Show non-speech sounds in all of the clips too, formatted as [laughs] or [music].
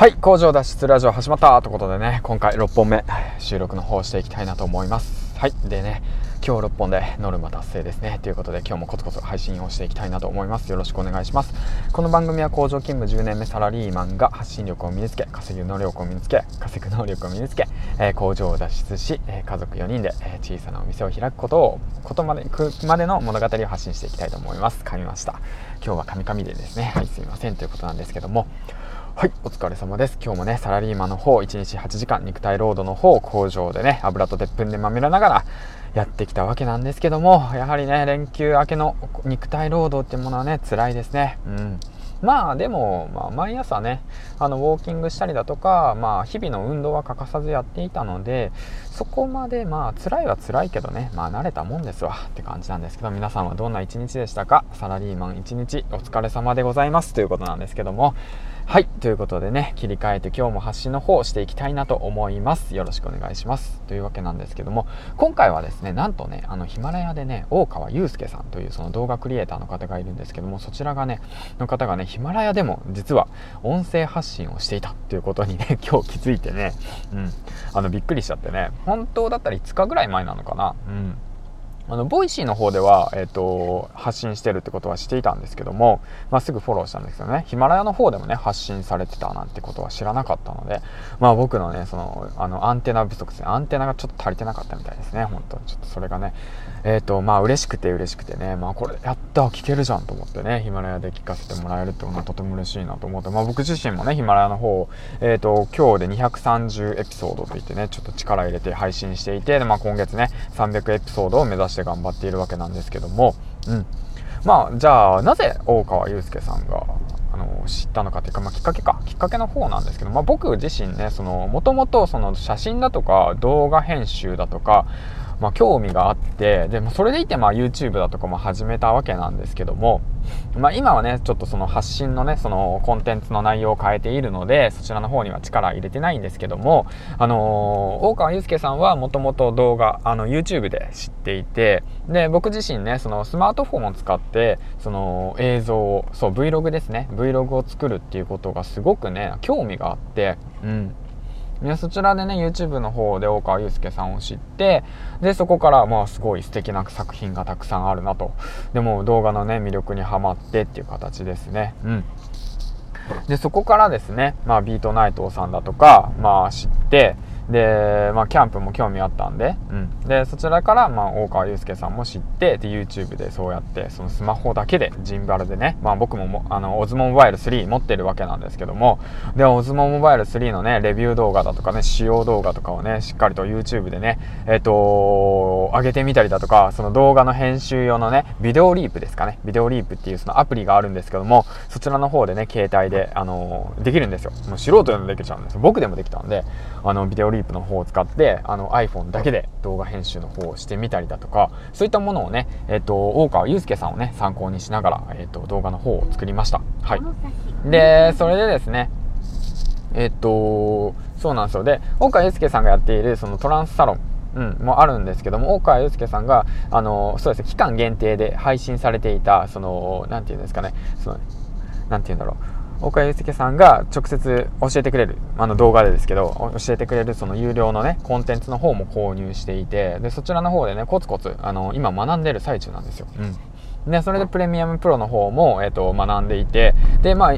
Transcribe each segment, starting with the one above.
はい工場脱出ラジオ始まったということでね今回6本目収録の方をしていきたいなと思います。はいでね今日6本でノルマ達成ですね。ということで今日もコツコツ配信をしていきたいなと思います。よろしくお願いします。この番組は工場勤務10年目サラリーマンが発信力を身につけ稼ぐ能力を身につけ稼ぐ能力を身につけ、工場を脱出し、家族4人で、小さなお店を開くことをことまでくまでの物語を発信していきたいと思います。噛みました。今日はカミカミでですねはいすいません。ということなんですけどもはいお疲れ様です。今日もねサラリーマンの方1日8時間肉体労働の方工場でね油と鉄粉でまみれながらやってきたわけなんですけどもやはりね連休明けの肉体労働っていうものはね辛いですね。うん。まあでも、まあ、毎朝ねあのウォーキングしたりだとか、まあ、日々の運動は欠かさずやっていたのでそこまでまあ辛いは辛いけどねまあ慣れたもんですわって感じなんですけど皆さんはどんな一日でしたか？サラリーマン一日お疲れ様でございますということなんですけどもはい。ということでね、切り替えて今日も発信の方をしていきたいなと思います。よろしくお願いします。というわけなんですけども、今回はですね、なんとね、あの、ヒマラヤでね、大川祐介さんというその動画クリエイターの方がいるんですけども、そちらがね、の方がね、ヒマラヤでも実は音声発信をしていたっていうことにね、[laughs] 今日気づいてね、うん、あの、びっくりしちゃってね、本当だったら5日ぐらい前なのかな、うん。あの Voicy の方では、えーと、発信してるってことはしていたんですけども、まあ、すぐフォローしたんですけどね。ヒマラヤの方でもね発信されてたなんてことは知らなかったので、まあ、僕のねそのあのアンテナ不足ですね。アンテナがちょっと足りてなかったみたいですね。本当に。ちょっとそれがねえっ、ー、とまあ嬉しくて嬉しくてねまあこれやった聞けるじゃんと思ってねヒマラヤで聞かせてもらえるってことはとても嬉しいなと思って、まあ、僕自身もねヒマラヤの方、えーと、今日で230エピソードといってねちょっと力入れて配信していて、まあ、今月ね300エピソードを目指して頑張っているわけなんですけども、うん、まあじゃあなぜ大川祐介さんがあの知ったのかっていうか、まあ、きっかけか。きっかけの方なんですけど、まあ、僕自身ねもともと写真だとか動画編集だとかまあ、興味があってでもそれでいてまあ YouTube だとかも始めたわけなんですけども、まあ、今はねちょっとその発信のねそのコンテンツの内容を変えているのでそちらの方には力入れてないんですけどもあのー、大川祐介さんはもともと動画あの YouTube で知っていてで僕自身ねそのスマートフォンを使ってその映像をそう Vlog ですね Vlog を作るっていうことがすごくね興味があってうん。でそちらでね YouTube の方で大川祐介さんを知ってでそこからまあすごい素敵な作品がたくさんあるなと。でも動画のね魅力にはまってっていう形ですね。うん。でそこからですね、まあ、ビートナイトさんだとか、まあ、知ってで、まあ、キャンプも興味あったんで、うん、でそちらから、まあ、大川祐介さんも知ってで YouTube でそうやってそのスマホだけでジンバルでね、まあ、僕ももあのオズモモバイル3持ってるわけなんですけども。でオズモモバイル3のねレビュー動画だとかね使用動画とかをねしっかりと YouTube でねえっ、ー、と上げてみたりだとかその動画の編集用のねビデオリープですかね。ビデオリープっていうそのアプリがあるんですけどもそちらの方でね携帯であのできるんですよ。もう素人でもできちゃうんですよ。僕でもできたんであのビデオリープの方を使ってあの iPhone だけで動画編集の方をしてみたりだとかそういったものをね、えーと、大川祐介さんをね参考にしながら、えーと、動画の方を作りました。はい。でそれでですねえっ、ー、とそうなんですよ。で大川祐介さんがやっているそのトランスサロンうん、もあるんですけども大川祐介さんがあのそうですね期間限定で配信されていたその何て言うんですかねその何て言うんだろう岡祐介さんが直接教えてくれるあの動画でですけど教えてくれるその有料のねコンテンツの方も購入していてでそちらの方でねコツコツあの今学んでる最中なんですよ、うん、で、それでプレミアムプロの方も、えっ、と、学んでいて、で、まあ、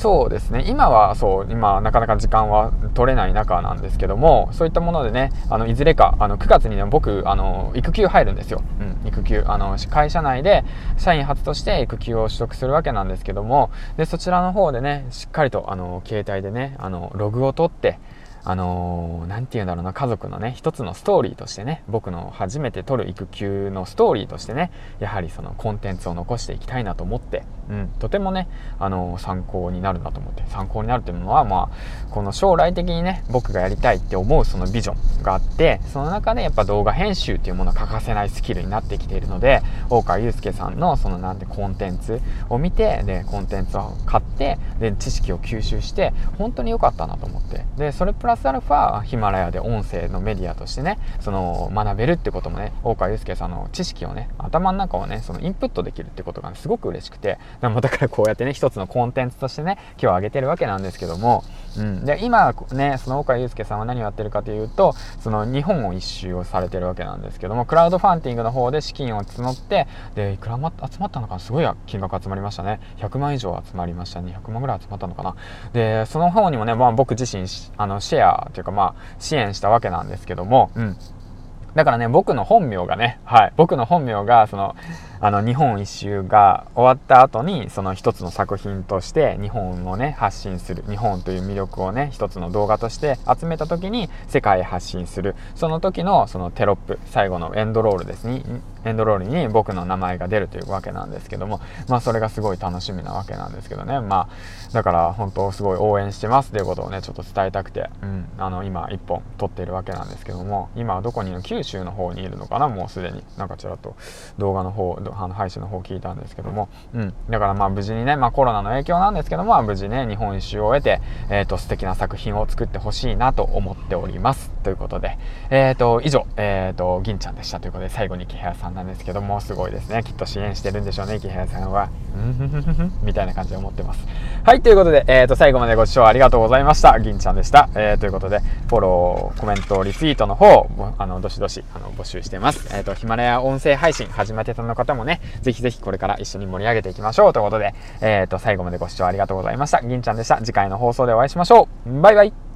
そうですね、今は、そう、今、なかなか時間は取れない中なんですけども、そういったものでね、あの、いずれか、あの、9月にね、僕、あの、育休入るんですよ。うん、育休。あの、会社内で、社員初として育休を取得するわけなんですけども、で、そちらの方でね、しっかりと、あの、携帯でね、あの、ログを取って、あのー、て言うんだろうな、家族のね、一つのストーリーとしてね、僕の初めて取る育休のストーリーとしてね、やはりそのコンテンツを残していきたいなと思って、うん、とてもね、あのー、参考になるなと思って、参考になるっていうのは、まあ、この将来的にね、僕がやりたいって思うそのビジョンがあって、その中でやっぱ動画編集っていうものは欠かせないスキルになってきているので、大川祐介さんのそのなんてコンテンツを見て、で、コンテンツを買って、で、知識を吸収して、本当に良かったなと思って、で、それプララスアルファヒマラヤで音声のメディアとしてねその学べるってこともね大川祐介さんの知識をね頭の中をねそのインプットできるってことが、ね、すごく嬉しくてだからこうやってね一つのコンテンツとしてね今日上げてるわけなんですけども、うん、で今ねその大川祐介さんは何をやってるかというとその日本を一周をされてるわけなんですけどもクラウドファンディングの方で資金を募ってでいくら集まったのかすごい金額集まりましたね。100万以上集まりましたね。100万ぐらい集まったのかな。でその方にもね、まあ、僕自身あのシェアというかまあ支援したわけなんですけども、うん、だからね僕の本名がねはい。僕の本名がそのあの日本一周が終わった後にその一つの作品として日本をね発信する日本という魅力をね一つの動画として集めた時に世界へ発信する。その時のそのテロップ最後のエンドロールですね。エンドロールに僕の名前が出るというわけなんですけどもまあそれがすごい楽しみなわけなんですけどね。まあだから本当すごい応援してます。ということをねちょっと伝えたくて、うん、あの今1本撮っているわけなんですけども今はどこにいる九州の方にいるのかな？もうすでに。なんかちらっと動画の方あの配信の方聞いたんですけども、うん、だからまあ無事にね、まあ、コロナの影響なんですけども無事ね日本一周を終えて、えーと、素敵な作品を作ってほしいなと思っておりますということで、えーと、以上、えーと、銀ちゃんでしたということで最後に池原さんなんですけどもすごいですねきっと支援してるんでしょうね池原さんは [laughs] みたいな感じで思ってますはいということで、えー、と最後までご視聴ありがとうございました銀ちゃんでした、え、ということでフォローコメントリツイートの方あのどしどしあの募集してますえっ、とヒマラヤ音声配信始めてたの方もねぜひぜひこれから一緒に盛り上げていきましょうということで、えっ、と、最後までご視聴ありがとうございました。銀ちゃんでした。次回の放送でお会いしましょう。バイバイ。